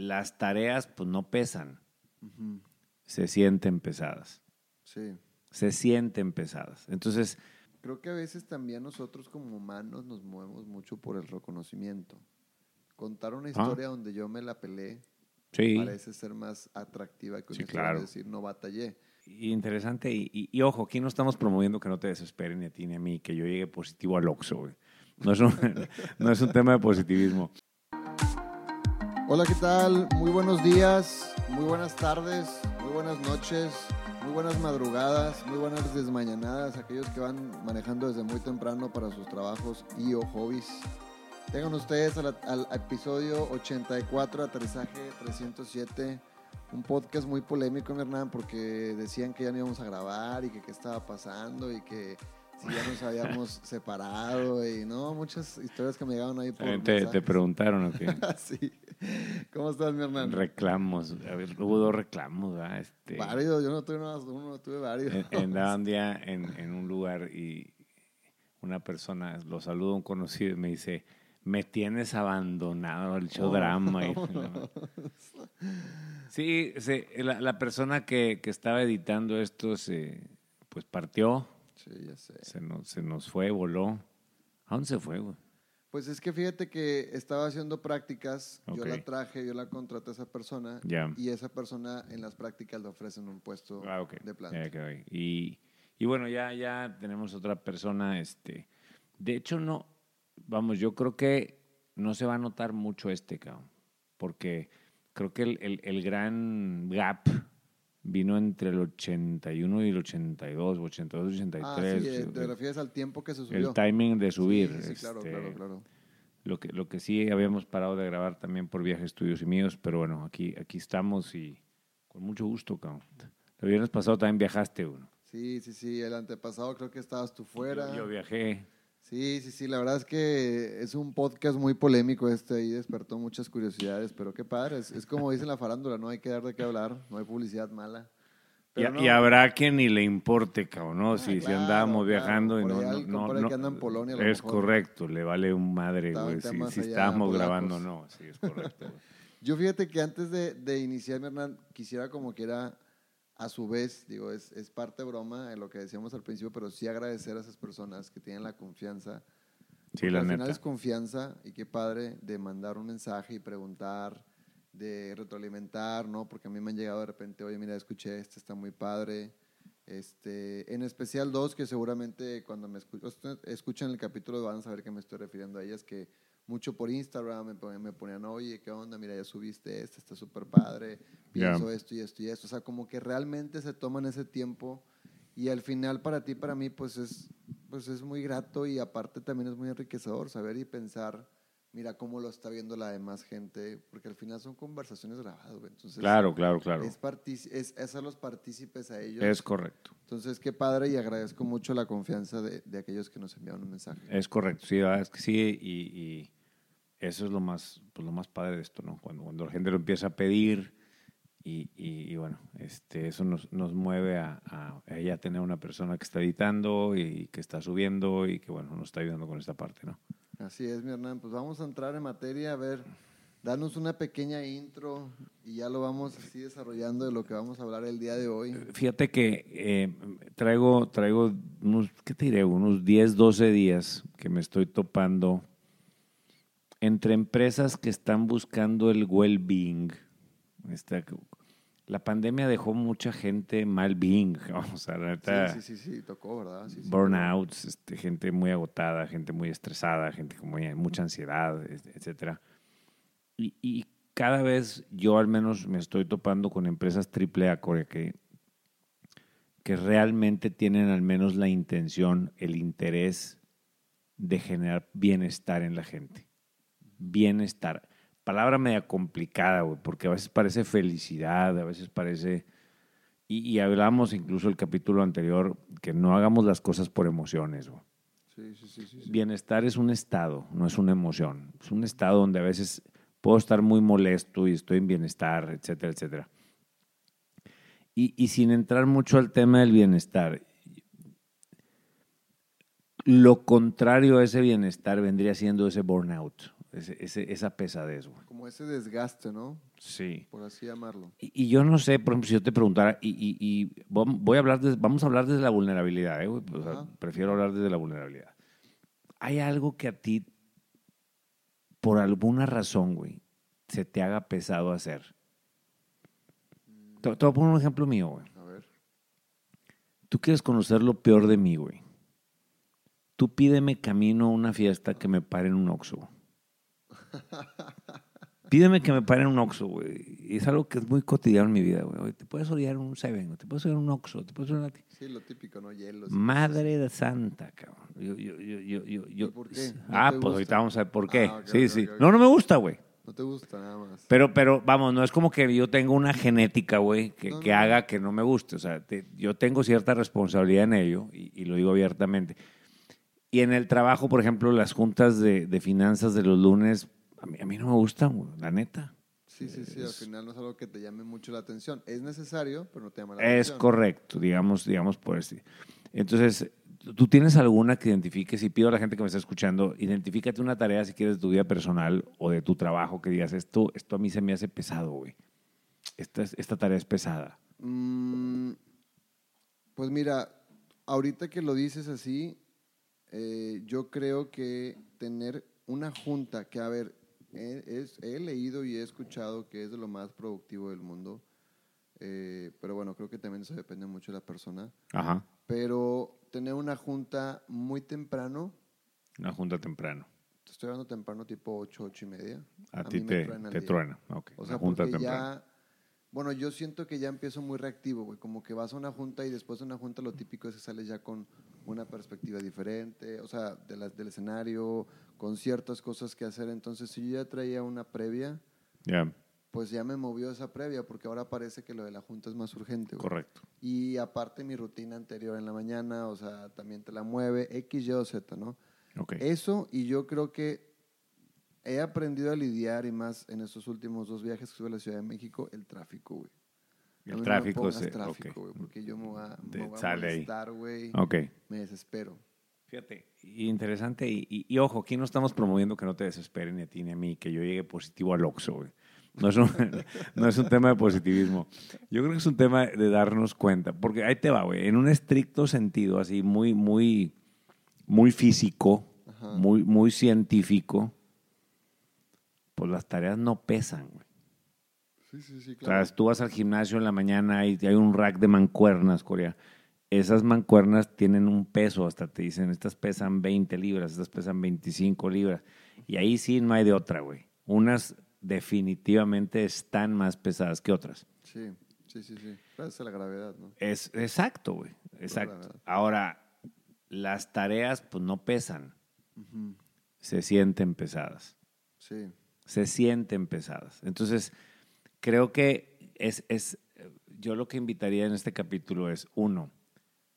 las tareas pues no pesan, se sienten pesadas, Sí. se sienten pesadas. Entonces, Creo que a veces también nosotros como humanos nos movemos mucho por el reconocimiento. Contar una historia donde yo me la pelé sí, parece ser más atractiva que una Sí, historia claro. de decir no batallé. y interesante. Y, y- y ojo, aquí no estamos promoviendo que no te desesperen ni a ti ni a mí, que yo llegue positivo al Oxxo, güey. No es un, no es un tema de positivismo. Hola, ¿qué tal? Muy buenos días, muy buenas tardes, muy buenas noches, muy buenas madrugadas, muy buenas desmañanadas, aquellos que van manejando desde muy temprano para sus trabajos y o hobbies. Tengan ustedes al, episodio 84, Aterrizaje 307, un podcast muy polémico, mi Hernán, porque decían que ya no íbamos a grabar y que qué estaba pasando y que si ya nos habíamos separado y no, muchas historias que me llegaron ahí por También te, te preguntaron, ¿o qué? sí. ¿Cómo estás, mi hermano? Reclamos. A ver, hubo dos reclamos, ¿verdad? Este, Varios, yo no tuve nada más uno, tuve varios. Andaba un día en, en un lugar y una persona, lo saludo a un conocido y me dice, me tienes abandonado el show Oh, drama. Y- sí, se- la, la persona que, que estaba editando esto se, pues partió, Sí, ya sé. se nos, se nos fue, voló. ¿A dónde se fue, güey? Pues es que fíjate que estaba haciendo prácticas, yo la traje, yo la contraté a esa persona y esa persona en las prácticas le ofrecen un puesto Ah, de planta. Y, y bueno, ya, ya tenemos otra persona. Este, de hecho, no, vamos, yo creo que no se va a notar mucho este, cabrón, porque creo que el, el- el gran gap vino entre el 81 y el 82, 82, 83. Ah, sí, eh, te refieres al tiempo que se subió. el timing de subir. Sí, sí, sí, claro, este, claro, claro. Lo que, lo que sí habíamos parado de grabar también por viajes tuyos y míos, pero bueno, aquí, aquí estamos y con mucho gusto, cabrón. El viernes pasado también viajaste uno. Sí, sí, sí, el antepasado creo que estabas tú fuera. Yo, yo viajé. Sí, sí, sí, la verdad es que es un podcast muy polémico este y despertó muchas curiosidades, pero qué padre, es, es como dice la farándula, no hay que dar de qué hablar, no hay publicidad mala. Y, Pero no, y habrá quien ni le importe, cabrón, ¿no? si, si claro, andábamos claro. viajando y no. ahí no, no, que anda en Polonia, a lo Es mejor. correcto, le vale un madre, güey. Si, si estábamos grabando o no. Sí, es correcto. Yo fíjate que antes de, de iniciar, Hernán, quisiera como quiera, a su vez, digo, es, es parte broma de lo que decíamos al principio, pero sí agradecer a esas personas que tienen la confianza. Sí, la al final es confianza y qué padre de mandar un mensaje y preguntar, de retroalimentar, ¿no? Porque a mí me han llegado de repente, oye, mira, escuché este, está muy padre. Este, en especial dos que seguramente cuando me escuchan el capítulo van a saber que me estoy refiriendo a ellas, que mucho por Instagram me ponían, me ponían oye, ¿qué onda? Mira, ya subiste este, está súper padre, pienso esto y esto y esto. O sea, como que realmente se toman ese tiempo y al final para ti, para mí, pues es, pues es muy grato y aparte también es muy enriquecedor saber y pensar, mira cómo lo está viendo la demás gente, porque al final son conversaciones grabadas, güey. Entonces, Claro, claro, claro. Es, es, es a los partícipes a ellos. Es correcto. Entonces, qué padre y agradezco mucho la confianza de, de aquellos que nos enviaron un mensaje. Es correcto, sí, es que sí, y, y eso es lo más, pues lo más padre de esto, ¿no? Cuando, cuando la gente lo empieza a pedir y, y- y bueno, este, eso nos, nos mueve a, a, a ya tener una persona que está editando y que está subiendo y que, bueno, nos está ayudando con esta parte, ¿no? Así es, mi Hernán. Pues vamos a entrar en materia, a ver, danos una pequeña intro y ya lo vamos así desarrollando de lo que vamos a hablar el día de hoy. Fíjate que eh, traigo, traigo unos, ¿qué te diré? Unos 10, 12 días que me estoy topando entre empresas que están buscando el well-being. La pandemia dejó mucha gente mal-being, vamos a la neta, Sí, sí, sí, sí, tocó, ¿verdad? Sí, sí. burnouts, este, gente muy agotada, gente muy estresada, gente con mucha ansiedad, et- etcétera. Y, y cada vez yo al menos me estoy topando con empresas triple A Corea que, que realmente tienen al menos la intención, el interés de generar bienestar en la gente. Bienestar. Palabra media complicada, güey, porque a veces parece felicidad, a veces parece... Y, y hablamos incluso el capítulo anterior que no hagamos las cosas por emociones, güey. Sí, sí, sí, sí, sí. Bienestar es un estado, no es una emoción. Es un estado donde a veces puedo estar muy molesto y estoy en bienestar, etcétera, etcétera. Y, y sin entrar mucho al tema del bienestar, lo contrario a ese bienestar vendría siendo ese burnout, ese- ese- esa pesadez. güey. Como ese desgaste, ¿no? Sí. por así llamarlo. Y, y yo no sé, por ejemplo, si yo te preguntara, y, y- y vam- voy a hablar de- vamos a hablar desde la vulnerabilidad, ¿eh, güey? O sea, Ajá. prefiero hablar desde la vulnerabilidad. ¿Hay algo que a ti, por alguna razón, güey, se te haga pesado hacer? Te, te voy a poner un ejemplo mío, güey. A ver. Tú quieres conocer lo peor de mí, güey. Tú pídeme camino a una fiesta que me pare en un Oxxo. Pídeme que me pare en un Oxxo, güey. Y es algo que es muy cotidiano en mi vida, güey. Te puedes en un Seven, te puedes en un Oxxo, te puedes en Sí, lo típico, ¿no? Hielos. Madre de Santa, cabrón. Yo, yo, yo, yo, yo, yo- por qué? ¿No Ah, pues gusta? ahorita vamos a ver por qué. Ah, sí, sí. No, no me gusta, güey. No te gusta nada más. Pero, pero, vamos, no es como que yo tengo una genética, güey, que, No, que no, no. haga que no me guste. O sea, te- yo tengo cierta responsabilidad en ello y, y lo digo abiertamente. Y en el trabajo, por ejemplo, las juntas de, de finanzas de los lunes, a mí, a mí no me gustan, güey, la neta. Sí, sí, sí. Al Es- final no es algo que te llame mucho la atención. Es necesario, pero no te llama la Es atención. correcto, digamos, digamos por así. Entonces, ¿tú tienes alguna que identifiques? Y pido a la gente que me está escuchando, identifícate una tarea si quieres de tu vida personal o de tu trabajo que digas, esto, esto a mí se me hace pesado, güey. Esta, es- esta tarea es pesada. Mm, pues mira, ahorita que lo dices así, eh, yo creo que tener una junta que, a ver, he, es- he leído y he escuchado que es de lo más productivo del mundo, eh, pero bueno, creo que también eso depende mucho de la persona, Ajá. pero tener una junta muy temprano, Una junta temprano. te estoy hablando temprano tipo 8, 8 y media. A, a ti te, truena te truena. Ok, O una sea, junta temprano. ya, bueno, yo siento que ya empiezo muy reactivo, güey, como que vas a una junta y después de una junta lo típico es que sales ya con una perspectiva diferente, o sea, de la- del escenario, con ciertas cosas que hacer. Entonces, si yo ya traía una previa, Ya, pues ya me movió esa previa, porque ahora parece que lo de la junta es más urgente, güey. correcto. Y aparte mi rutina anterior en la mañana, o sea, también te la mueve, X, Y o Z, ¿no? Ok. Eso, y yo creo que he aprendido a lidiar, y más en estos últimos dos viajes que estuve a la Ciudad de México, el tráfico, güey. El no tráfico, sí, tráfico, ok. güey, porque yo me voy a, me voy a molestar, güey. Ok. Me desespero. Fíjate, y interesante. Y, y- y ojo, aquí no estamos promoviendo que no te desesperen ni a ti ni a mí, que yo llegue positivo al Oxxo, güey. No es, un, no es un tema de positivismo. Yo creo que es un tema de darnos cuenta. Porque ahí te va, güey. En un estricto sentido, así muy, muy, muy físico, Ajá. muy, muy científico, pues las tareas no pesan, güey. Sí, sí, sí, O sea, tú vas al gimnasio en la mañana y hay un rack de mancuernas, Corea. Esas mancuernas tienen un peso, hasta te dicen, estas pesan 20 libras, estas pesan 25 libras. Y ahí sí no hay de otra, güey. Unas definitivamente están más pesadas que otras. Sí, sí, sí, sí. Gracias a la gravedad, ¿no? Es exacto, güey. Exacto. Ahora, las tareas pues no pesan, se sienten pesadas. Sí. se sienten pesadas. Entonces, creo que es, es, yo lo que invitaría en este capítulo es, uno,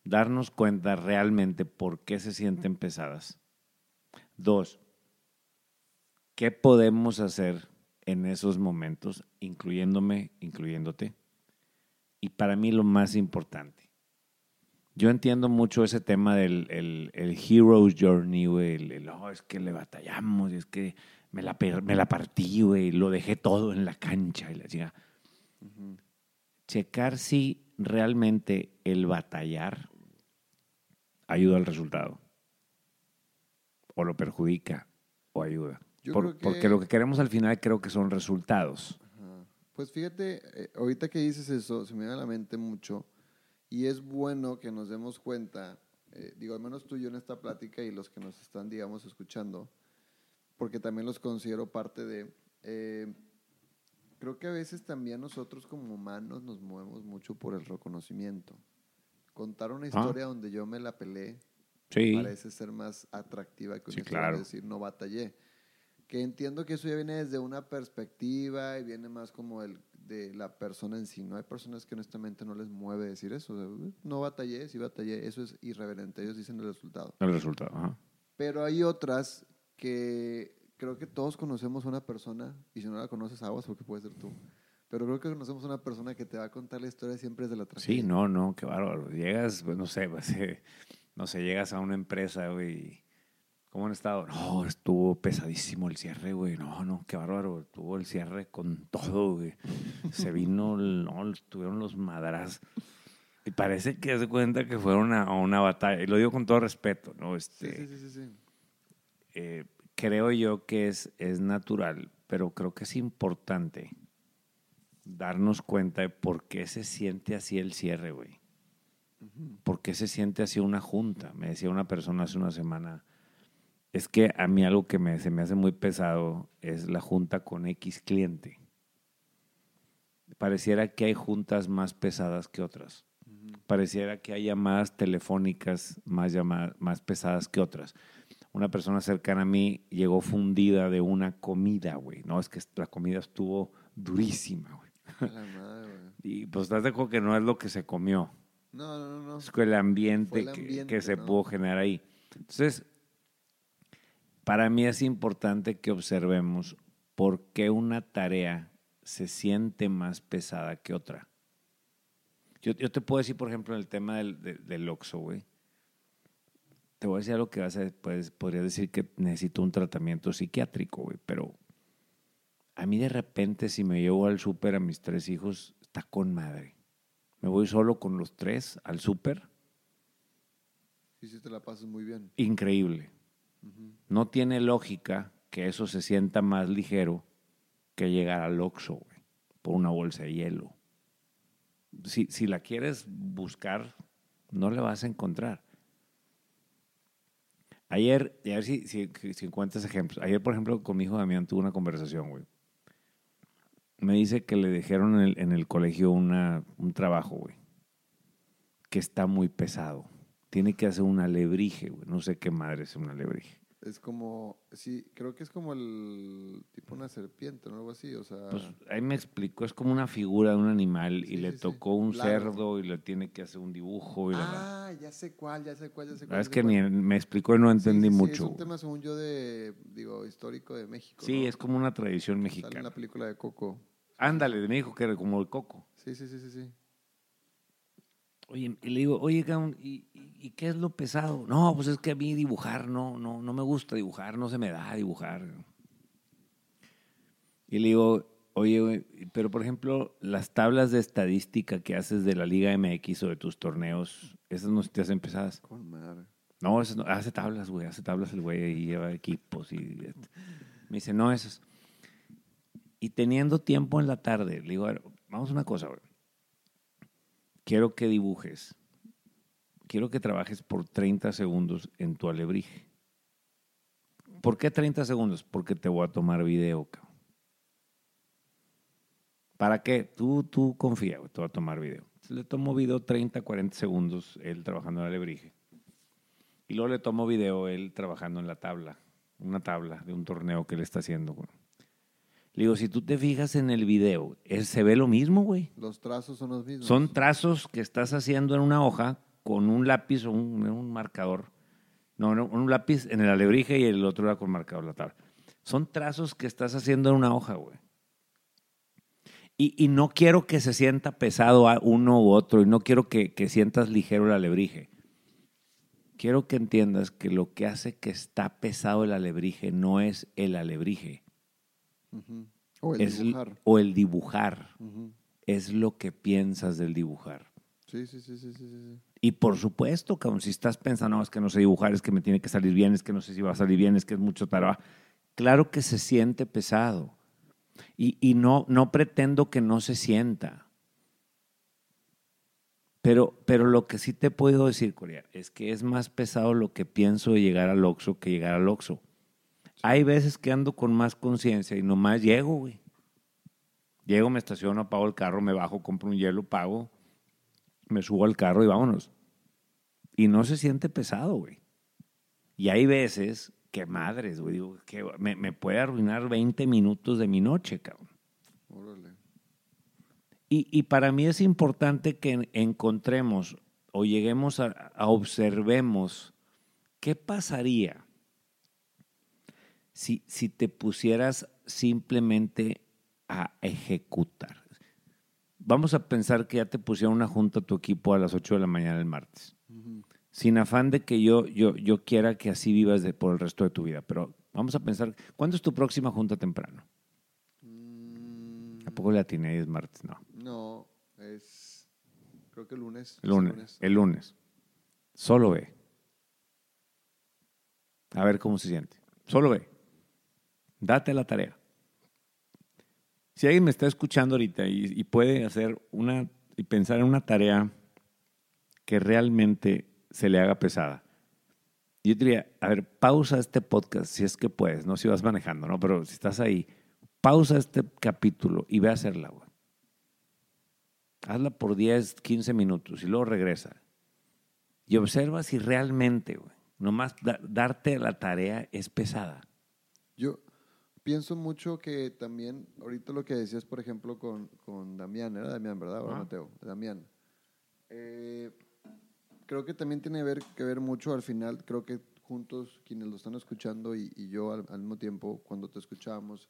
darnos cuenta realmente por qué se sienten pesadas. Dos, ¿qué podemos hacer en esos momentos, incluyéndome, incluyéndote? Y para mí lo más importante, yo entiendo mucho ese tema del el, el Hero's Journey, el, el, "Oh, es que le batallamos, es que me la, me la partí, güey, lo dejé todo en la cancha y la chica. Checar si realmente el batallar ayuda al resultado. O lo perjudica o ayuda. Por- que- Porque lo que queremos al final creo que son resultados. Ajá. Pues fíjate, eh, ahorita que dices eso, se me viene a la mente mucho y es bueno que nos demos cuenta, eh, digo, al menos tú y yo en esta plática y los que nos están, digamos, escuchando, porque también los considero parte de... eh, creo que a veces también nosotros como humanos nos movemos mucho por el reconocimiento. Contar una historia donde yo me la pelé Sí. parece ser más atractiva que una Sí, historia claro. de decir no batallé. Que entiendo que eso ya viene desde una perspectiva y viene más como el de la persona en sí. No hay personas que honestamente no les mueve decir eso. O sea, "Uh, no batallé, sí batallé. Eso es irreverente. Ellos dicen el resultado. El resultado. ajá. Pero hay otras que creo que todos conocemos una persona, y si no la conoces, aguas porque puede ser tú. Pero creo que conocemos una persona que te va a contar la historia siempre desde la tragedia. Sí, no, no, qué bárbaro. Llegas, pues, no sé, pues, eh, no sé, llegas a una empresa, güey, ¿Cómo han estado? No, estuvo pesadísimo el cierre, güey. No, no, qué bárbaro. Estuvo el cierre con todo, güey. Se vino, no, estuvieron los madras. Y parece que se cuenta que fueron a, una batalla. Y lo digo con todo respeto, ¿no? Este, sí, sí, sí, sí. eh, creo yo que es, es natural, pero creo que es importante darnos cuenta de por qué se siente así el cierre, güey. ¿Por qué se siente así una junta? Me decía una persona hace una semana, es que a mí algo que me, se me hace muy pesado es la junta con X cliente. Pareciera que hay juntas más pesadas que otras. Pareciera que hay llamadas telefónicas más, llamadas, más pesadas que otras. Una persona cercana a mí llegó fundida de una comida, güey. No, es que la comida estuvo durísima, güey. La madre, güey. Y pues estás de acuerdo que no es lo que se comió. No, no, no. Es el ambiente, el ambiente, que, se ¿no? pudo generar ahí. Entonces, para mí es importante que observemos por qué una tarea se siente más pesada que otra. Yo, yo te puedo decir, por ejemplo, en el tema del, de- del Oxxo, güey. Te voy a decir algo que vas a, pues, podría decir que necesito un tratamiento psiquiátrico, güey, pero a mí de repente si me llevo al súper a mis tres hijos, está con madre. Me voy solo con los tres al súper, Y si te la pasas muy bien. increíble. No tiene lógica que eso se sienta más ligero que llegar al Oxxo, güey, por una bolsa de hielo. Si, si la quieres buscar, no la vas a encontrar. Ayer, a ver si, si, encuentras ejemplos. Ayer, por ejemplo, con mi hijo Damián tuve una conversación, güey. Me dice que le dijeron en el, en el colegio una, un trabajo, güey, que está muy pesado. Tiene que hacer un alebrije, güey. No sé qué madre es un alebrije. Es como, sí, creo que es como el tipo una serpiente, ¿no? Algo así, o sea. Pues ahí me explicó, es como una figura de un animal Sí, y le sí, sí. tocó un Claro. cerdo y le tiene que hacer un dibujo. Y la- la- ah, ya sé cuál, ya sé cuál, ya sé cuál. es que cuál. ni me explicó y no Sí, entendí sí, sí, mucho. Es un tema, según yo, de, digo, histórico de México. Sí, ¿no? es como una tradición Sale en mexicana. la película de Coco. Ándale, me dijo que era como el coco. Sí, sí, sí, sí, sí. Oye, y le digo, oye, ¿y, qué es lo pesado? No, pues es que a mí dibujar no, no, no me gusta dibujar, no se me da dibujar. Y le digo, oye, pero por ejemplo, las tablas de estadística que haces de la Liga MX o de tus torneos, esas no se te hacen pesadas. Con madre. No, esas no- hace tablas, güey, hace tablas el güey y lleva equipos y me dice, no, esas. Y teniendo tiempo en la tarde, le digo, a ver, vamos a una cosa, güey. Quiero que dibujes. Quiero que trabajes por 30 segundos en tu alebrije. ¿Por qué 30 segundos? Porque te voy a tomar video, cabrón. ¿Para qué? Tú, tú confía, te voy a tomar video. Le tomo video 30, 40 segundos él trabajando en el alebrije. Y luego le tomo video él trabajando en la tabla, una tabla de un torneo que él está haciendo. Le digo, si tú te fijas en el video, se ve lo mismo, güey. Los trazos son los mismos. Son trazos que estás haciendo en una hoja con un lápiz o un, un marcador. No, no, un lápiz en el alebrije y el otro era con marcador la tabla. Son trazos que estás haciendo en una hoja, güey. Y, y no quiero que se sienta pesado a uno u otro y no quiero que, que sientas ligero el alebrije. Quiero que entiendas que lo que hace que está pesado el alebrije no es el alebrije, O el es dibujar. o el dibujar, es lo que piensas del dibujar. Sí, sí, sí, sí, sí, sí, sí. Y por supuesto, cabrón, si estás pensando, no, es que no sé dibujar, es que me tiene que salir bien, es que no sé si va a salir bien, es que es mucho trabajo. Claro que se siente pesado. Y, y no, no pretendo que no se sienta. Pero, pero lo que sí te puedo decir, Corea, es que es más pesado lo que pienso de llegar al Oxxo que llegar al Oxxo. Hay veces que ando con más conciencia y nomás llego, güey. Llego, me estaciono, apago el carro, me bajo, compro un hielo, pago, me subo al carro y vámonos. Y no se siente pesado, güey. Y hay veces que madres, güey, digo, que me, me puede arruinar 20 minutos de mi noche, cabrón. Órale. Y, y para mí es importante que en- encontremos o lleguemos a, a observemos qué pasaría si, si te pusieras simplemente a ejecutar. Vamos a pensar que ya te pusieron una junta a tu equipo a las 8 de la mañana el martes. Sin afán de que yo, yo, yo quiera que así vivas de, por el resto de tu vida, pero vamos a pensar, ¿cuándo es tu próxima junta temprano? Mm, ¿A poco le atiné es martes? No. no, es. Creo que el lunes. El es lunes. El lunes. Solo ve. A ver cómo se siente. Solo ve. Date la tarea. Si alguien me está escuchando ahorita y, puede hacer una y pensar en una tarea que realmente se le haga pesada. Yo diría, a ver, pausa este podcast si es que puedes, no si vas manejando, ¿no? Pero si estás ahí, pausa este capítulo y ve a hacerla, güey. Hazla por 10, 15 minutos y luego regresa. Y observa si realmente, güey, nomás da- darte la tarea es pesada. Yo pienso mucho que también, ahorita lo que decías, por ejemplo, con, con Damián, era Damián, ¿verdad? Ahora Ajá. Mateo, Damián. Eh, creo que también tiene ver, que ver mucho al final, creo que juntos, quienes lo están escuchando y, y yo al, al mismo tiempo, cuando te escuchábamos,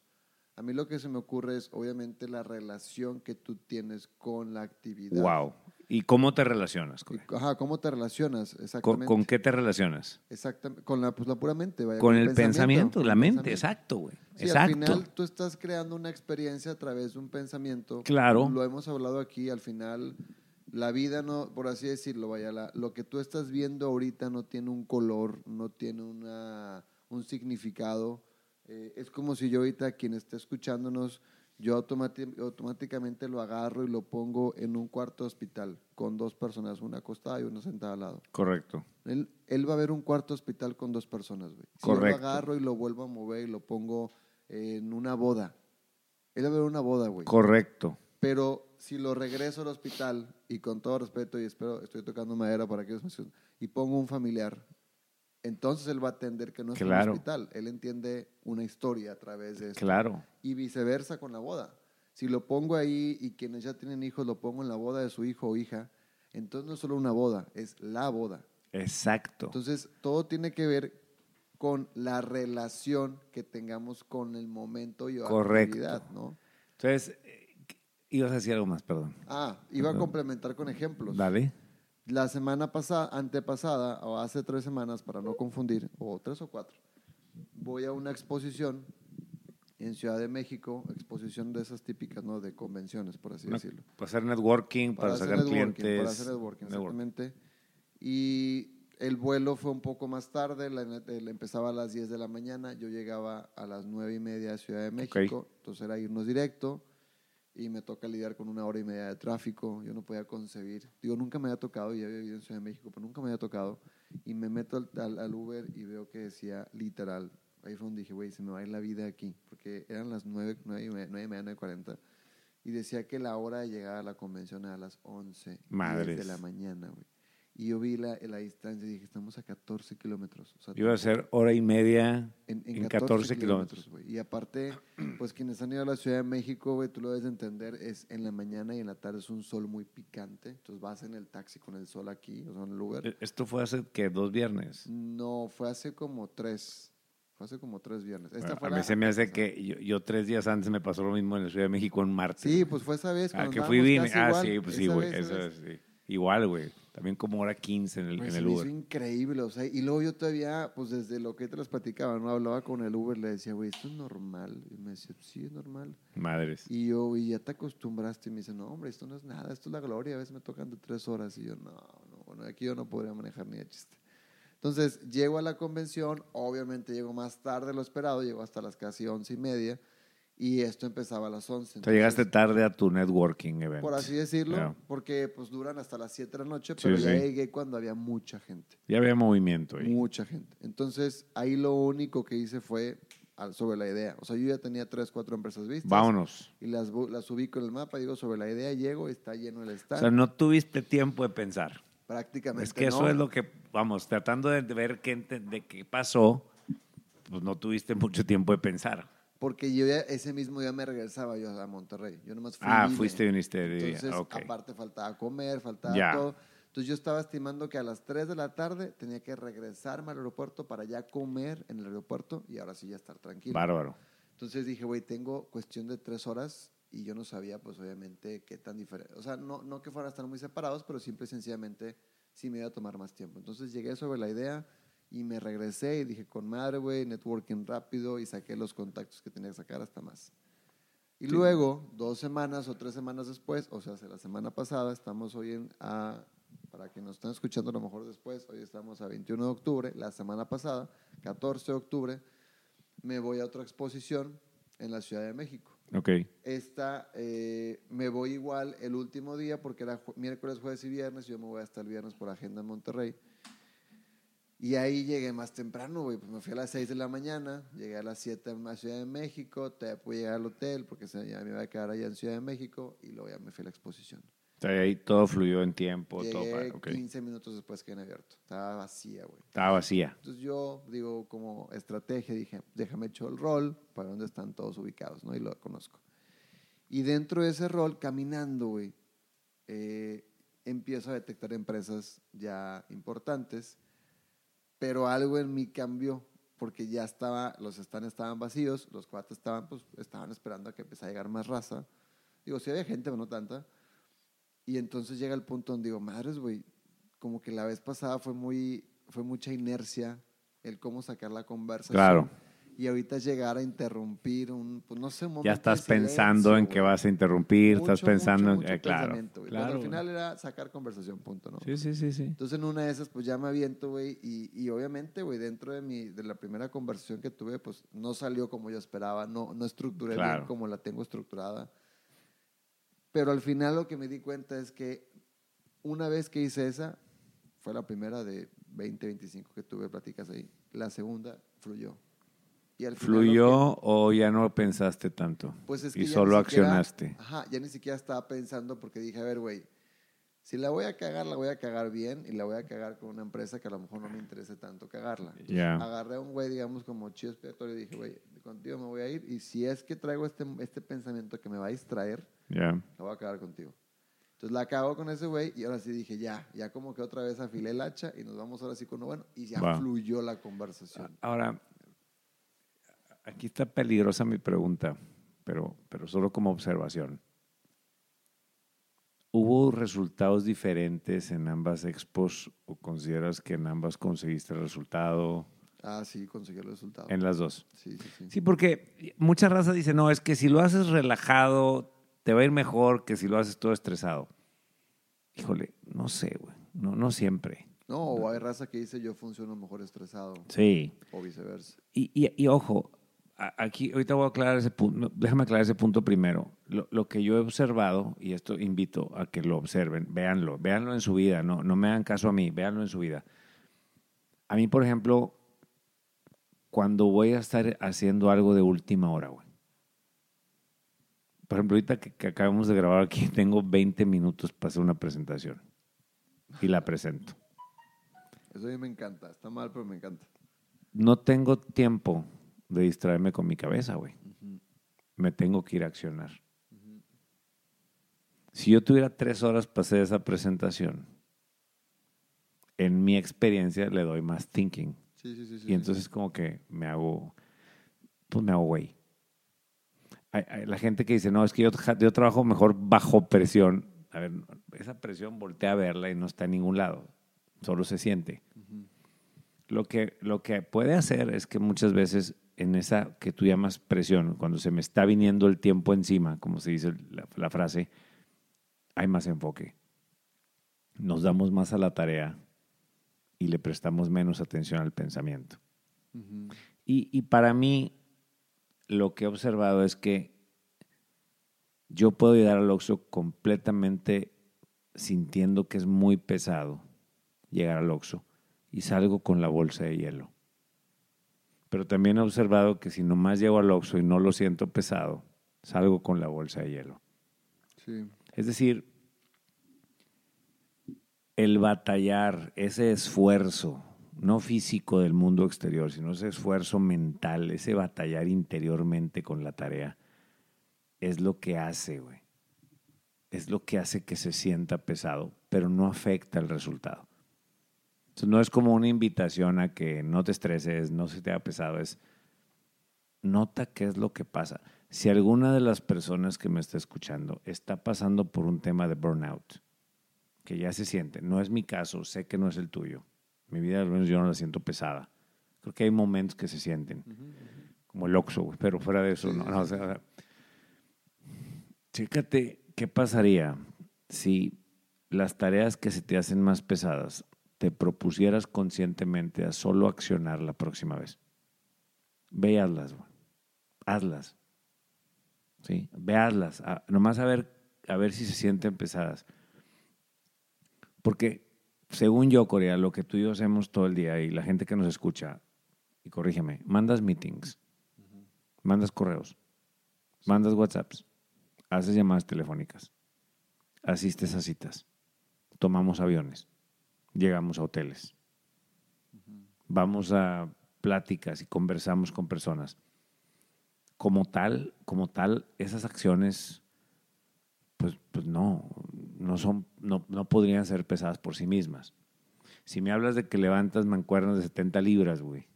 a mí lo que se me ocurre es obviamente la relación que tú tienes con la actividad. Wow. ¿Y cómo te relacionas? Güey? Ajá, ¿cómo te relacionas? ¿Con, Exactamente. con qué te relacionas? Exactamente. Con la, pues, la pura mente, vaya. Con el pensamiento, con la mente, pensamiento. exacto, güey. Sí, exacto. al final tú estás creando una experiencia a través de un pensamiento. Claro. Lo hemos hablado aquí, al final la vida no, por así decirlo, vaya, la- lo que tú estás viendo ahorita no tiene un color, no tiene una, un significado. Eh, es como si yo ahorita, quien esté escuchándonos, yo automáticamente lo agarro y lo pongo en un cuarto de hospital con dos personas, una acostada y una sentada al lado. Correcto. Él, él va a ver un cuarto hospital con dos personas, güey. Si Correcto. yo lo agarro y lo vuelvo a mover y lo pongo en una boda, él va a ver una boda, güey. Correcto. Pero si lo regreso al hospital y con todo respeto y espero, estoy tocando madera para que ellos me escuchen, y pongo un familiar, entonces él va a entender que no es Claro. un hospital. Él entiende una historia a través de esto. Claro. Y viceversa con la boda. Si lo pongo ahí y quienes ya tienen hijos lo pongo en la boda de su hijo o hija, entonces no es solo una boda, es la boda. Exacto. Entonces, todo tiene que ver con la relación que tengamos con el momento y la Correcto. actividad, ¿no? Entonces, eh, ibas a decir algo más, perdón. Ah, iba a complementar con ejemplos. Dale. La semana pasada, antepasada, o hace tres semanas, para no confundir, o tres o cuatro, voy a una exposición en Ciudad de México, exposición de esas típicas, ¿no? De convenciones, por así Una- decirlo. para hacer networking, para, hacer sacar networking, clientes. Para hacer networking, Network. exactamente. Y el vuelo fue un poco más tarde, la, el- empezaba a las 10 de la mañana, yo llegaba a las 9 y media a Ciudad de México, entonces era irnos directo y me toca lidiar con una hora y media de tráfico, yo no podía concebir, digo, nunca me había tocado, ya había vivido en Ciudad de México, pero nunca me había tocado, y me meto al, al- al Uber y veo que decía literal, ahí fue donde dije, güey, se me va a ir la vida aquí, porque eran las 9, 9 y media, 9 y media, 9.40, y decía que la hora de llegar a la convención era a las 11 10 de la mañana, güey. Y yo vi la, la distancia y dije, estamos a 14 kilómetros. O sea, Iba a ser hora y media en, en en 14, 14 kilómetros, güey. Y aparte, pues quienes han ido a la Ciudad de México, güey, tú lo debes de entender, es en la mañana y en la tarde es un sol muy picante. Entonces vas en el taxi con el sol aquí, o sea, en el Uber. Eh, Esto fue hace, que ¿Dos viernes? No, fue hace como tres. Fue hace como tres viernes. Esta Bueno, fue a mí se me hace que yo, yo tres días antes me pasó lo mismo en la Ciudad de México en martes. Sí, pues fue esa vez. Ah, que fui casi Ah, igual, sí, pues sí, güey. Eso sí. Igual, güey. También como hora 15 en el, Güey, en el Uber. increíble, o sea, y luego yo todavía, pues desde lo que te les platicaba, ¿no? Hablaba con el Uber, le decía, güey, ¿esto es normal? Y me decía, sí, es normal. Madres. Y yo, y ya te acostumbraste, y me dice, no, hombre, esto no es nada, esto es la gloria, a veces me tocan de tres horas, y yo, no, no, bueno, aquí yo no podría manejar ni de chiste. Entonces, llego a la convención, obviamente llego más tarde de lo esperado, llego hasta las casi once y media, y esto empezaba a las once. O sea, llegaste entonces, tarde a tu networking event. Por así decirlo, Ya. porque pues duran hasta las 7 de la noche, Sí, pero ya sí. llegué cuando había mucha gente. Ya había movimiento ahí. Mucha gente. Entonces, ahí lo único que hice fue sobre la idea. O sea, yo ya tenía tres, cuatro empresas vistas. Vámonos. Y las, las ubico en el mapa, digo sobre la idea, llego, está lleno el O stand. sea, no tuviste tiempo de pensar. Prácticamente Es que eso no. es lo que, vamos, tratando de ver qué, de qué pasó, pues no tuviste mucho tiempo de pensar. Porque yo ya ese mismo día me regresaba yo a Monterrey. Yo nomás fui. Ah, fuiste y viniste. Entonces, Ok. aparte faltaba comer, faltaba todo. Entonces yo estaba estimando que a las 3 de la tarde tenía que regresarme al aeropuerto para ya comer en el aeropuerto y ahora sí ya estar tranquilo. Bárbaro. Entonces dije, güey, tengo cuestión de tres horas y yo no sabía, pues obviamente, qué tan diferente. O sea, no, no que fueran a estar muy separados, pero simple y sencillamente sí me iba a tomar más tiempo. Entonces llegué sobre la idea y me regresé y dije, con madre, güey, networking rápido y saqué los contactos que tenía que sacar hasta más. Y luego, dos semanas o tres semanas después, o sea, la semana pasada, estamos hoy en, a, para quienes nos están escuchando a lo mejor después, hoy estamos a 21 de octubre, la semana pasada, 14 de octubre, me voy a otra exposición en la Ciudad de México. Ok. Esta, eh, me voy igual el último día porque era miércoles, jueves y viernes, yo me voy hasta el viernes por agenda en Monterrey. Y ahí llegué más temprano, güey. Pues me fui a las 6 de la mañana, llegué a las 7 en la Ciudad de México, te pude llegar al hotel porque ya me iba a quedar allá en Ciudad de México y luego ya me fui a la exposición. O sea, ahí todo fluyó en tiempo. Llegué todo 15 minutos después que en abierto. Estaba vacía, güey. Estaba vacía. Entonces yo, digo, como estrategia, dije, déjame echar el rol para dónde están todos ubicados, ¿no? Y lo conozco. Y dentro de ese rol, caminando, güey, eh, empiezo a detectar empresas ya importantes pero algo en mí cambió porque ya estaba, los stands estaban vacíos, los cuates estaban, pues, estaban esperando a que empezara a llegar más raza. Digo, sí había gente, pero no tanta. Y entonces llega el punto donde digo, madres, güey, como que la vez pasada fue muy, fue mucha inercia el cómo sacar la conversación. Claro y ahorita llegar a interrumpir un, pues no sé, un momento. Ya estás pensando en que vas a interrumpir, estás pensando en. Eh, claro, claro. al final era sacar conversación, punto, ¿no? Sí, sí, sí, sí. Entonces en una de esas, pues ya me aviento, güey, y, y obviamente, güey, dentro de, mi, de la primera conversación que tuve, pues no salió como yo esperaba, no, no estructuré bien como la tengo estructurada. Pero al final lo que me di cuenta es que una vez que hice esa, fue la primera de 20, 25 que tuve pláticas ahí. La segunda fluyó. ¿Fluyó o ya no pensaste tanto? Pues es que y solo accionaste. Ajá, ya ni siquiera estaba pensando porque dije, a ver, güey, si la voy a cagar, la voy a cagar bien y la voy a cagar con una empresa que a lo mejor no me interese tanto cagarla. Ya. Agarré a un güey, digamos, como chido expiatorio y dije, güey, contigo me voy a ir y si es que traigo este, este pensamiento que me va a distraer, ya. la voy a cagar contigo. Entonces la cago con ese güey y ahora sí dije, ya, ya como que otra vez afilé el hacha y nos vamos ahora sí con uno bueno y ya fluyó la conversación. Ahora, aquí está peligrosa mi pregunta, pero, pero solo como observación. ¿Hubo resultados diferentes en ambas expos o consideras que en ambas conseguiste el resultado? Ah, sí, conseguí el resultado. En las dos. Sí, sí, sí. Sí, porque mucha raza dice, no, es que si lo haces relajado, te va a ir mejor que si lo haces todo estresado. Híjole, no sé, güey. No, no siempre. No, o hay raza que dice yo funciono mejor estresado. Sí. O viceversa. Y, y, y ojo, aquí, ahorita voy a aclarar ese punto, déjame aclarar ese punto primero. Lo, que yo he observado, y esto invito a que lo observen, véanlo, véanlo en su vida, no, no me hagan caso a mí, véanlo en su vida. A mí, por ejemplo, cuando voy a estar haciendo algo de última hora, güey. Por ejemplo, ahorita que, que acabamos de grabar aquí, tengo 20 minutos para hacer una presentación y la presento. Eso a mí me encanta, está mal, pero me encanta. No tengo tiempo de distraerme con mi cabeza, güey. Me tengo que ir a accionar. Si yo tuviera tres horas para hacer esa presentación, en mi experiencia le doy más thinking. y entonces como que me hago, pues me hago güey. la gente que dice, no, es que yo, yo trabajo mejor bajo presión. A ver, esa presión voltea a verla y no está en ningún lado. Solo se siente. Lo que, lo que puede hacer es que muchas veces en esa que tú llamas presión, cuando se me está viniendo el tiempo encima, como se dice la, frase, hay más enfoque. Nos damos más a la tarea y le prestamos menos atención al pensamiento. y, y, para mí, lo que he observado es que yo puedo llegar al Oxxo completamente sintiendo que es muy pesado llegar al Oxxo y salgo con la bolsa de hielo. Pero también he observado que si nomás llego al Oxxo y no lo siento pesado, salgo con la bolsa de hielo. Es decir, el batallar, ese esfuerzo, no físico del mundo exterior, sino ese esfuerzo mental, ese batallar interiormente con la tarea, es lo que hace, güey. Es lo que hace que se sienta pesado, pero no afecta el resultado no es como una invitación a que no te estreses, no se te haga pesado, es nota qué es lo que pasa. Si alguna de las personas que me está escuchando está pasando por un tema de burnout, que ya se siente. No es mi caso, sé que no es el tuyo. Mi vida, al menos yo no la siento pesada. Creo que hay momentos que se sienten, como el oxo, pero fuera de eso, Sí, no, no, o sí. sea, chécate qué pasaría si las tareas que se te hacen más pesadas te propusieras conscientemente a solo accionar la próxima vez. Ve y hazlas, güey. Hazlas. ¿Sí? Ve, hazlas. A- nomás a ver, a ver si se sienten pesadas. Porque, según yo, Corea, lo que tú y yo hacemos todo el día y la gente que nos escucha, y corrígeme, mandas meetings, mandas correos, mandas WhatsApps, haces llamadas telefónicas, asistes a citas, tomamos aviones, llegamos a hoteles, vamos a pláticas y conversamos con personas. Como tal, como tal, esas acciones, pues, pues no, no son, no, no podrían ser pesadas por sí mismas. Si me hablas de que levantas mancuernas de 70 libras, güey,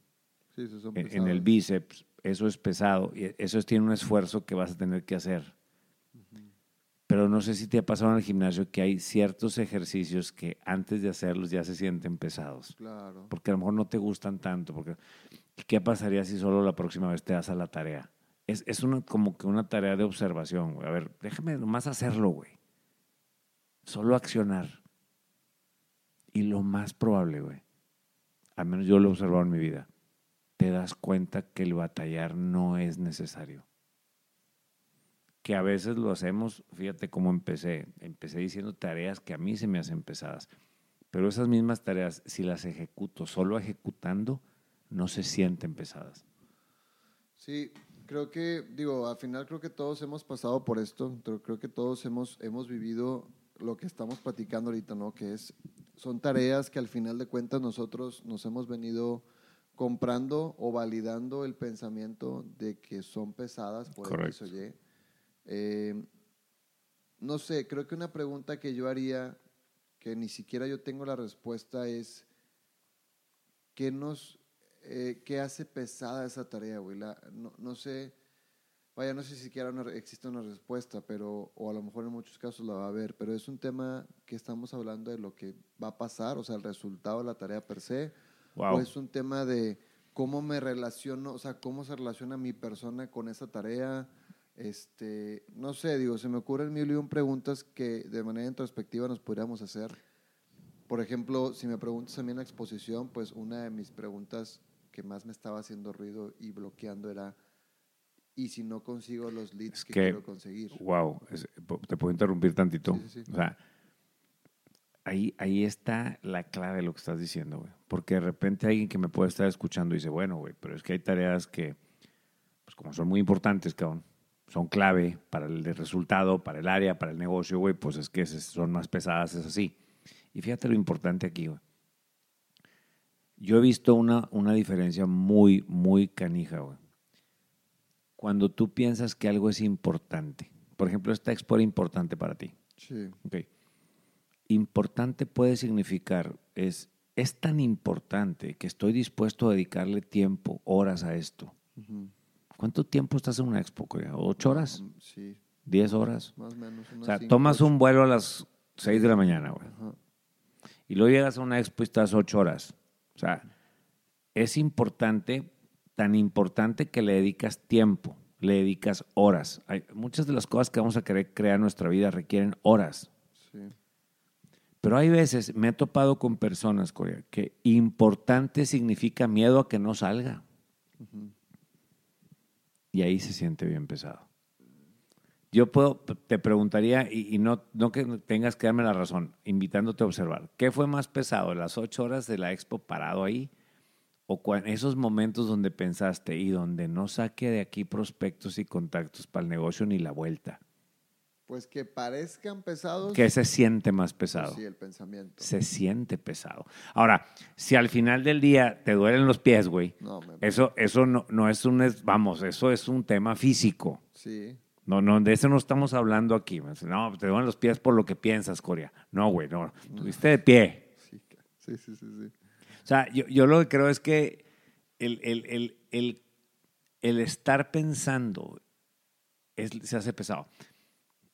Sí, en, en el bíceps, eso es pesado y eso es- tiene un esfuerzo que vas a tener que hacer. Pero no sé si te ha pasado en el gimnasio que hay ciertos ejercicios que antes de hacerlos ya se sienten pesados. Claro. Porque a lo mejor no te gustan tanto. Porque, ¿Qué pasaría si solo la próxima vez te das a la tarea? Es, es una, como que una tarea de observación. güey. A ver, déjame nomás hacerlo, güey. Solo accionar. Y lo más probable, güey, al menos yo lo he observado en mi vida, te das cuenta que el batallar no es necesario. Que a veces lo hacemos, fíjate cómo empecé. Empecé diciendo tareas que a mí se me hacen pesadas. Pero esas mismas tareas, si las ejecuto solo ejecutando, no se sienten pesadas. Sí, creo que, digo, al final creo que todos hemos pasado por esto, creo que todos hemos, hemos vivido lo que estamos platicando ahorita, ¿no? Que es, son tareas que al final de cuentas nosotros nos hemos venido comprando o validando el pensamiento de que son pesadas por X o Correcto. Y. Eh, no sé, creo que una pregunta que yo haría, que ni siquiera yo tengo la respuesta, es ¿qué nos, eh, qué hace pesada esa tarea, güey? La- no, no sé, vaya, no sé si siquiera una- existe una respuesta, pero, o a lo mejor en muchos casos la va a haber, pero es un tema que estamos hablando de lo que va a pasar, o sea, el resultado de la tarea per se, Wow. o es un tema de cómo me relaciono, o sea, cómo se relaciona mi persona con esa tarea. Este, no sé, digo, se me ocurren mil y un preguntas que de manera introspectiva nos podríamos hacer. Por ejemplo, si me preguntas a mí en la exposición, pues una de mis preguntas que más me estaba haciendo ruido y bloqueando era, ¿y si no consigo los leads Es que, que- quiero conseguir? Wow, es- te puedo interrumpir tantito. Sí, sí, sí. O sea, ahí, ahí está la clave de lo que estás diciendo, güey. Porque de repente alguien que me puede estar escuchando dice, bueno, güey, pero es que hay tareas que, pues como son muy importantes, cabrón, son clave para el resultado, para el área, para el negocio, güey, pues es que son más pesadas, es así. Y fíjate lo importante aquí, güey. Yo he visto una, una diferencia muy, muy canija, güey. Cuando tú piensas que algo es importante, por ejemplo, esta expo era importante para ti. Sí, Ok. Importante puede significar, es, es tan importante que estoy dispuesto a dedicarle tiempo, horas a esto. ¿Cuánto tiempo estás en una expo? Corea? ¿Ocho horas? Mm, Sí, ¿Diez horas? más o menos. O sea, cinco, tomas ocho. un vuelo a las seis de la mañana, güey. Ajá. Y luego llegas a una expo y estás ocho horas. O sea, es importante, tan importante que le dedicas tiempo, le dedicas horas. Hay, muchas de las cosas que vamos a querer crear en nuestra vida requieren horas. Sí. Pero hay veces, me he topado con personas, Corea, que importante significa miedo a que no salga. Y ahí se siente bien pesado. Yo puedo, te preguntaría, y, no, no que tengas que darme la razón, invitándote a observar, ¿qué fue más pesado, las ocho horas de la expo parado ahí? ¿O esos momentos donde pensaste y donde no saque de aquí prospectos y contactos para el negocio ni la vuelta? Pues que parezcan pesados. ¿Qué se siente más pues pesado? sí, el pensamiento. se siente pesado. Ahora, si al final del día te duelen los pies, güey, No, me- eso, eso no, no es un, vamos, eso es un tema físico. sí. No, no, de eso no estamos hablando aquí. No, te duelen los pies por lo que piensas, Corea. No, güey, no. Tuviste de pie. Sí, sí, sí, sí, sí. O sea, yo, yo lo que creo es que el, el- el- el- el estar pensando es- se hace pesado.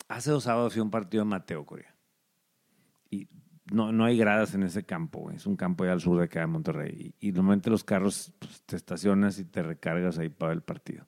Hace dos sábados fui un partido de Mateo, Corea. Y no, no hay gradas en ese campo. Es un campo allá al sur de acá de Monterrey. Y, y normalmente los carros pues, te estacionas y te recargas ahí para el partido.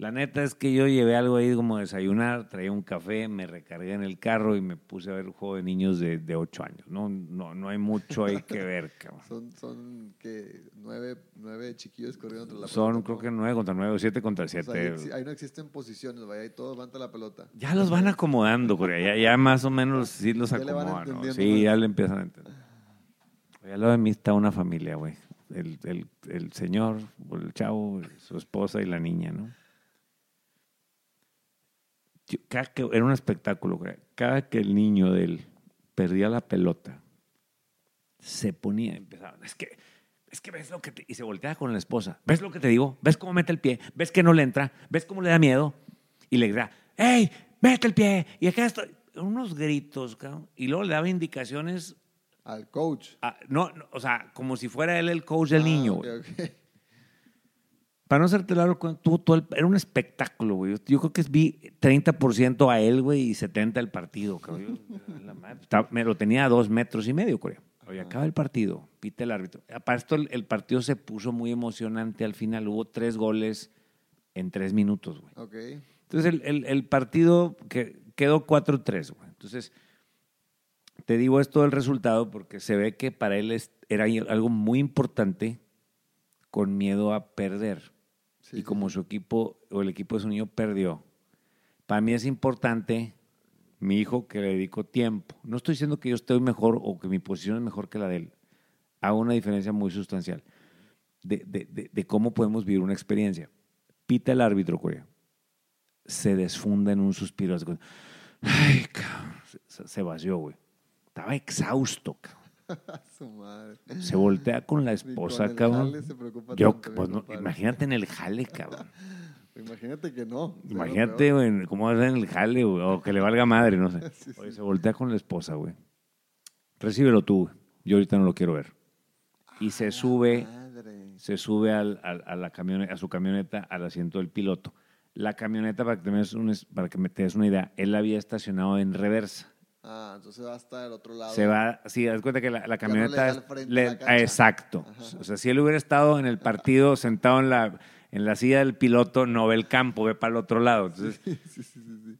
La neta es que yo llevé algo ahí como desayunar, traía un café, me recargué en el carro y me puse a ver un juego de niños de, de 8 años. No, no, no hay mucho ahí que ver, cabrón. Son, son que nueve, nueve chiquillos corriendo contra la Son pelota. creo ¿no? que 9 contra 9 o 7 contra O sea, 7. ahí, no existen posiciones, vaya, ahí todos van a la pelota. Ya los van acomodando, Corea. Ya, ya más o menos sí los acomodan. Sí, más. ya le empiezan a entender. Al lado de mí está una familia, güey. El, el, el señor, el chavo, su esposa y la niña, ¿no? Yo- cada que, era un espectáculo. Cada que el niño de él perdía la pelota, se ponía, empezaba, es que, es que ves lo que te... Y se volteaba con la esposa. ¿Ves lo que te digo? ¿Ves cómo mete el pie? ¿Ves que no le entra? ¿Ves cómo le da miedo? Y le grita, ¡Ey, mete el pie! Y acá estoy... Unos gritos, cabrón. Y luego le daba indicaciones, Al coach. a- no, no, o sea, como si fuera él el coach del Ah, niño, ok, güey. Para no hacerte largo, tú, tú el- era un espectáculo, güey. Yo creo que vi 30% a él, güey, y 70% al partido, cabrón. Me lo tenía a dos metros y medio, Corea. Oye, acaba el partido, pita el árbitro. Aparte, el, el partido se puso muy emocionante al final. Hubo tres goles en tres minutos, güey. Ok. Entonces, el, el- el partido que quedó 4-3, güey. Entonces, te digo esto del resultado porque se ve que para él es- era algo muy importante con miedo a perder. Sí, y como su equipo o el equipo de su niño perdió, para mí es importante mi hijo que le dedico tiempo. No estoy diciendo que yo estoy mejor o que mi posición es mejor que la de él. Hago una diferencia muy sustancial de, de- de- de cómo podemos vivir una experiencia. Pita el árbitro, Corea. Se desfunda en un suspiro. Ay, cabrón. Se, se vació, güey. Estaba exhausto, cabrón. Su madre. Se voltea con la esposa, con cabrón. se Yo, tanto, pues, no, imagínate en el jale, cabrón. Imagínate que no. Imagínate, güey, cómo va a ser en el jale, güey, o que le valga madre, no sé. Sí, sí. Oye, se voltea con la esposa, güey. Recíbelo tú, güey. Yo ahorita no lo quiero ver. Y se sube, Madre. se sube al- al- a, la camioneta, a su camioneta al asiento del piloto. La camioneta, para que, te des un- para que me te des una idea, él la había estacionado en reversa. Ah, entonces va hasta el otro lado. Se va, sí, das cuenta que la, camioneta... le- la ah, exacto. O sea, si él hubiera estado en el partido sentado en la, en la silla del piloto, no ve el campo, ve para el otro lado. Entonces, Sí, sí, sí, sí.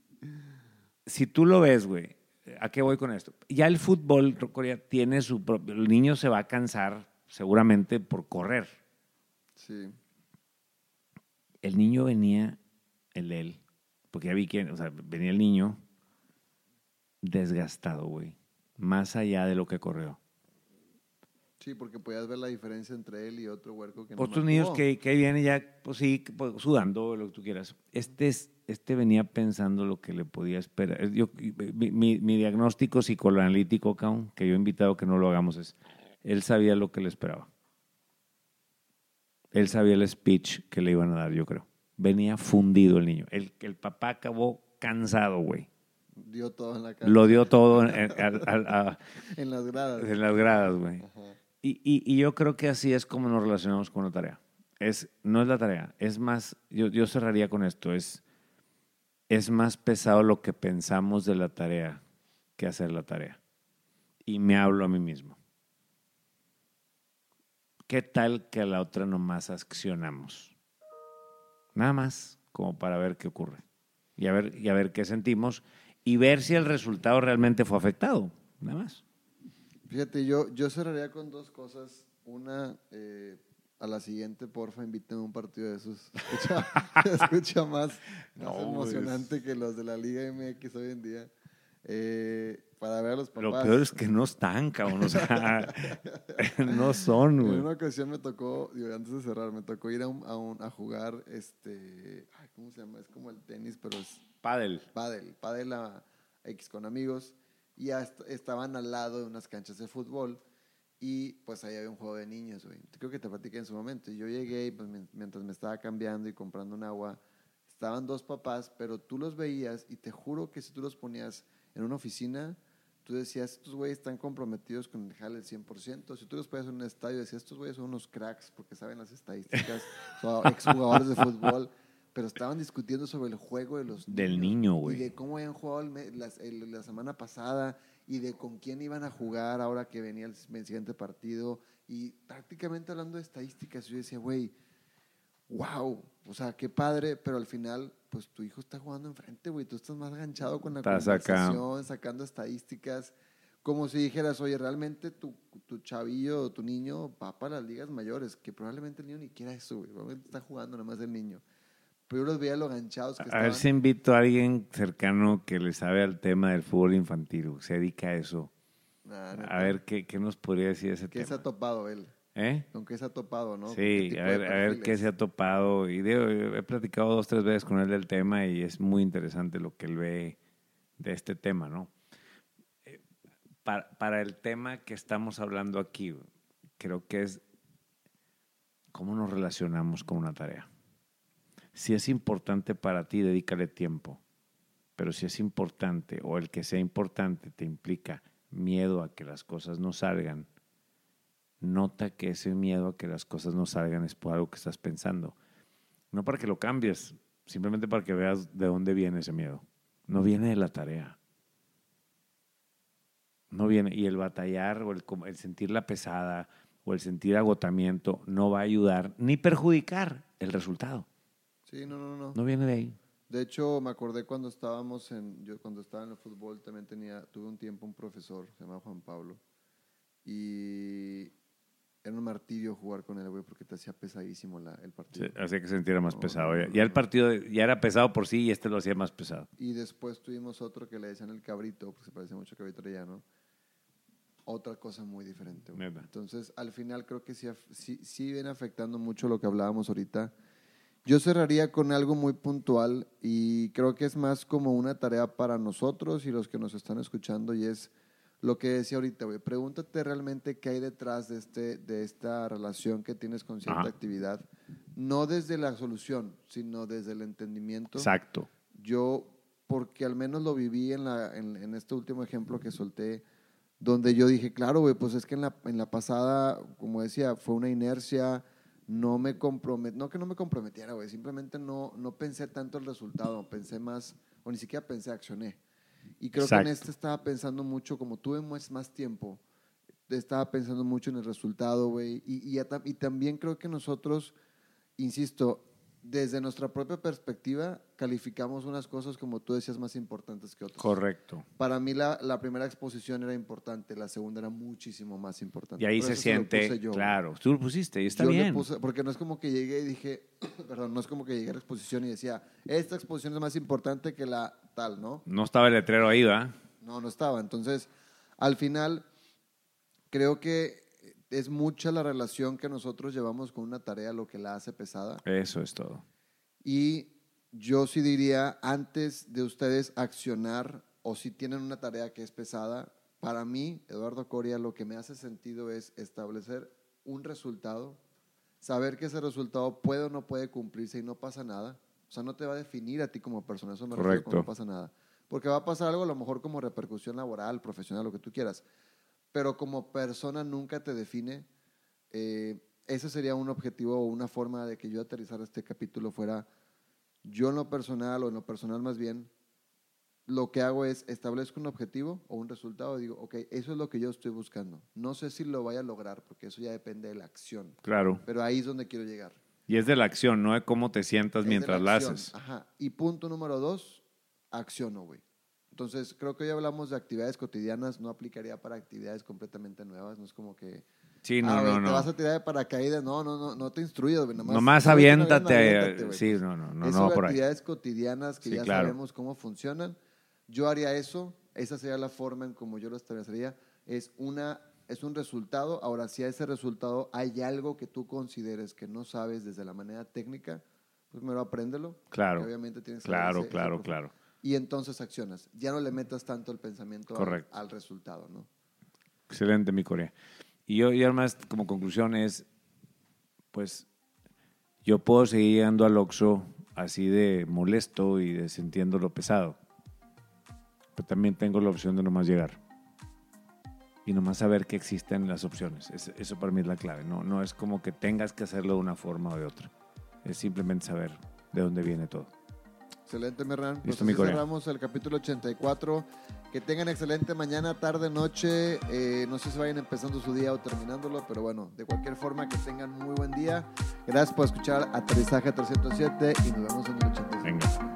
si tú lo ves, güey, ¿a qué voy con esto? Ya el fútbol, Corea, tiene su propio... El niño se va a cansar seguramente por correr. Sí. El niño venía, el él, porque ya vi que, o sea, venía el niño desgastado, güey. Más allá de lo que corrió. Sí, porque podías ver la diferencia entre él y otro huerco que no Otros niños que, que vienen ya, pues sí, pues, sudando, lo que tú quieras. Este, es- este venía pensando lo que le podía esperar. Yo, mi, diagnóstico psicoanalítico, que yo he invitado que no lo hagamos, es, él sabía lo que le esperaba. Él sabía el speech que le iban a dar, yo creo. Venía fundido el niño. El, el papá acabó cansado, güey. Dio todo en la cara. Lo dio todo en, en- a- a- En las gradas. en las gradas, güey. Y, y- y yo creo que así es como nos relacionamos con la tarea. Es, no es la tarea, es más, yo, yo cerraría con esto, es, es más pesado lo que pensamos de la tarea que hacer la tarea. Y me hablo a mí mismo. ¿Qué tal que a la otra nomás accionamos? Nada más, como para ver qué ocurre. Y a ver, y a ver qué sentimos y ver si el resultado realmente fue afectado. Nada más. Fíjate, yo, yo cerraría con dos cosas. Una, eh, a la siguiente, porfa, invítame a un partido de esos. Escucha, escucha más, No, más emocionante que los de la Liga MX hoy en día. Eh, para ver a los papás. Lo peor es que no están, cabrón. O sea, no son, En güey. una ocasión me tocó, digo, antes de cerrar, me tocó ir a, un- a, un- a jugar, este, ay, ¿cómo se llama? Es como el tenis, pero es Padel. pádel, pádel a X con amigos y ya est- estaban al lado de unas canchas de fútbol y pues ahí había un juego de niños, güey. Creo que te platiqué en su momento. Y yo llegué y pues mien- mientras me estaba cambiando y comprando un agua, estaban dos papás, pero tú los veías y te juro que si tú los ponías en una oficina, tú decías, estos güeyes están comprometidos con el jale al 100%. Si tú los ponías en un estadio, decías, estos güeyes son unos cracks porque saben las estadísticas, son exjugadores de fútbol. pero estaban discutiendo sobre el juego de los Del niño, Y güey. de cómo habían jugado el las- el- la semana pasada y de con quién iban a jugar ahora que venía el, el siguiente partido. Y prácticamente hablando de estadísticas, yo decía, güey, wow, o sea, qué padre, pero al final, pues tu hijo está jugando enfrente, güey, tú estás más enganchado con la Estás acá. sacando estadísticas, como si dijeras, oye, realmente tu, tu chavillo o tu niño va para las ligas mayores, que probablemente el niño ni quiera eso, güey, probablemente está jugando nada más el niño. Pero yo los veía lo ganchados que A estaban. ver si invito a alguien cercano que le sabe al tema del fútbol infantil, se dedica a eso. A ver qué, qué nos podría decir ese ¿Qué se tema. ha topado él? ¿Eh? ¿Con qué se ha topado, no? ¿Con qué Sí, a ver, a ver qué se ha topado. Y he platicado dos, tres veces con él del tema y es muy interesante lo que él ve de este tema, ¿no? Eh, Para, para el tema que estamos hablando aquí, creo que es cómo nos relacionamos con una tarea. Si es importante para ti, dedícale tiempo. Pero si es importante o el que sea importante te implica miedo a que las cosas no salgan, nota que ese miedo a que las cosas no salgan es por algo que estás pensando. No para que lo cambies, simplemente para que veas de dónde viene ese miedo. No viene de la tarea. No viene. Y el batallar o el, el sentirla pesada o el sentir agotamiento no va a ayudar ni perjudicar el resultado. Sí, no, no, no. No viene de ahí. De hecho, me acordé cuando estábamos en, yo cuando estaba en el fútbol también tenía, tuve un tiempo un profesor, se llama Juan Pablo, y era un martirio jugar con él, güey, porque te hacía pesadísimo la- el partido. Sí, hacía que se sintiera más No, pesado. no, Ya, no, ya el no. partido ya era pesado por sí y este lo hacía más pesado. Y después tuvimos otro que le decían el cabrito, porque se parece mucho a Cabrito Arellano. Otra cosa muy diferente. güey. Entonces, al final creo que sí, sí, sí viene afectando mucho lo que hablábamos ahorita. Yo cerraría con algo muy puntual y creo que es más como una tarea para nosotros y los que nos están escuchando y es lo que decía ahorita, güey. Pregúntate realmente qué hay detrás de, este, de esta relación que tienes con cierta Ajá. actividad. No desde la solución, sino desde el entendimiento Exacto. yo, porque al menos lo viví en, la, en, en este último ejemplo que solté, donde yo dije, claro, güey, pues es que en la, en la pasada, como decía, fue una inercia, no me compromet, no que no me comprometiera, güey, simplemente no, no pensé tanto el resultado, pensé más, o ni siquiera pensé, accioné. Y creo que en este estaba pensando mucho, como tuve más, más tiempo, estaba pensando mucho en el resultado, güey, y, y también creo que nosotros, insisto, desde nuestra propia perspectiva, calificamos unas cosas, como tú decías, más importantes que otras. Correcto. Para mí la, la primera exposición era importante, la segunda era muchísimo más importante. Y ahí Por se siente, yo, claro, tú lo pusiste y está yo le bien. puse- porque no es como que llegué y dije, perdón, no es como que llegué a la exposición y decía, esta exposición es más importante que la tal, ¿no? No estaba el letrero ahí, ¿va? No, no estaba. Entonces, al final, creo que es mucha la relación que nosotros llevamos con una tarea lo que la hace pesada. Eso es todo. Y yo sí diría, antes de ustedes accionar o si tienen una tarea que es pesada, para mí, Eduardo Coria, lo que me hace sentido es establecer un resultado, saber que ese resultado puede o no puede cumplirse y no pasa nada. O sea, no te va a definir a ti como persona, eso me Correcto. no pasa nada. Porque va a pasar algo a lo mejor como repercusión laboral, profesional, lo que tú quieras. Pero como persona nunca te define. Eh, ese sería un objetivo o una forma de que yo aterrizara este capítulo fuera, yo en lo personal o en lo personal más bien, lo que hago es establezco un objetivo o un resultado y digo, ok, eso es lo que yo estoy buscando. No sé si lo vaya a lograr porque eso ya depende de la acción, Claro. pero ahí es donde quiero llegar. Y es de la acción, no de cómo te sientas Es mientras la acción. haces. Ajá. Y punto número dos, acciono, güey. Entonces, creo que hoy hablamos de actividades cotidianas, no aplicaría para actividades completamente nuevas, no es como que... Sí, no, ah, güey, no, Te no. vas a tirar de paracaídas, no, no, no, no te instruyes, güey. Nomás, Nomás aviéntate. aviéntate, sí, no, no, no, no por ahí. actividades cotidianas que Sí, ya claro. sabemos cómo funcionan. Yo haría eso, esa sería la forma en como yo lo establecería. Es, una, es un resultado, ahora si a ese resultado hay algo que tú consideres que no sabes desde la manera técnica, pues primero apréndelo. Claro, obviamente tienes que Claro, ese- claro, claro. Y entonces accionas. Ya no le metas tanto el pensamiento al, resultado, ¿no? Excelente, mi Corea. Y yo, y además, como conclusión es, pues, yo puedo seguir llegando al Oxxo así de molesto y de sintiéndolo pesado. Pero también tengo la opción de nomás llegar. Y nomás saber que existen las opciones. Es- eso para mí es la clave. No, no es como que tengas que hacerlo de una forma o de otra. Es simplemente saber de dónde viene todo. Excelente, Merran. Pues Listo, mi así Corea. cerramos el capítulo 84. Que tengan excelente mañana, tarde, noche. Eh, no sé si vayan empezando su día o terminándolo, pero bueno, de cualquier forma, que tengan muy buen día. Gracias por escuchar Aterrizaje 307 y nos vemos en el 85. Venga.